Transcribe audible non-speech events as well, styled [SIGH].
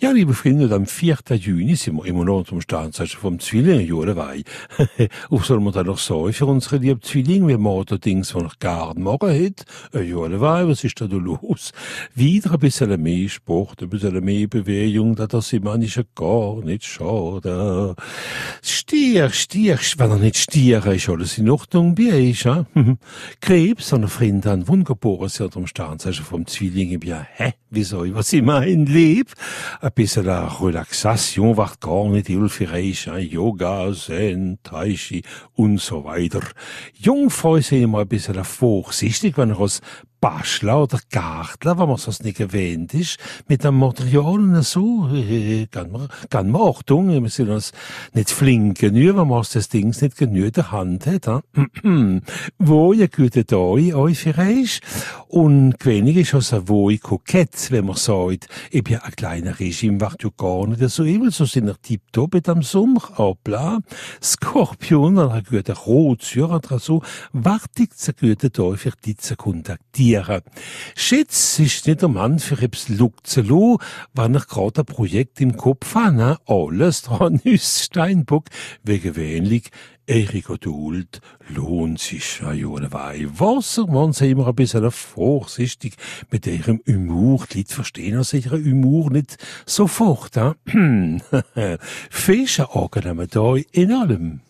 Ja, liebe Freunde, am 4. Juni sind wir immer noch zum Sternzeichen vom Zwilling, ja, dabei. Was soll man da noch sagen für unsere lieben Zwillinge, wie man da Dings, die noch gar nicht machen hat? Äh, ja, dabei, was ist da, los? Wieder ein bisschen mehr Sport, ein bisschen mehr Bewegung, da das ist manchmal gar nicht schade. Stier, Stier, wenn er nicht Stier ist, alles in Ordnung [LAUGHS] bei euch, ja? Krebs, eine Freundin, wunderbar, sie hat am Sternzeichen vom Zwilling, ja, hä? Wieso, was ich mein Lieb? Ein bisschen Relaxation wird gar nicht hilfreich. Yoga, Zen, Tai Chi und so weiter. Jungfrau sind immer ein bisschen vorsichtig, wenn er aus Bachelor oder Gartler, wenn man das nicht gewöhnt ist, mit dem Material so, kann man, kann man Achtung, wir sind uns nicht flink genug, wenn man das Ding nicht genug der Hand hat, [CLEARS THROAT] wo ihr gute Tag euch für euch, und wenig ist also wo ich kokett, wenn man sagt, ich bin ein kleiner Regime, wird ja gar nicht so übel, so sind er tipptopp mit dem Sommer, hoppla, Skorpion, ein guter Rotzür, oder so, wartet ein guter Tag für die zu kontaktieren reagieren. Schätz ist nicht der Mann für zu lassen, wenn ich gerade ein Projekt im Kopf habe. Ne? Alles dran [LAUGHS] ist Steinbock, wegen wenig Eure Geduld lohnt sich ja dabei. Wasser, man sei immer ein bisschen vorsichtig mit ihrem Humor. Die Leute verstehen also ihren Humor nicht sofort. [CLEARS THROAT] Fische angenehm da in allem.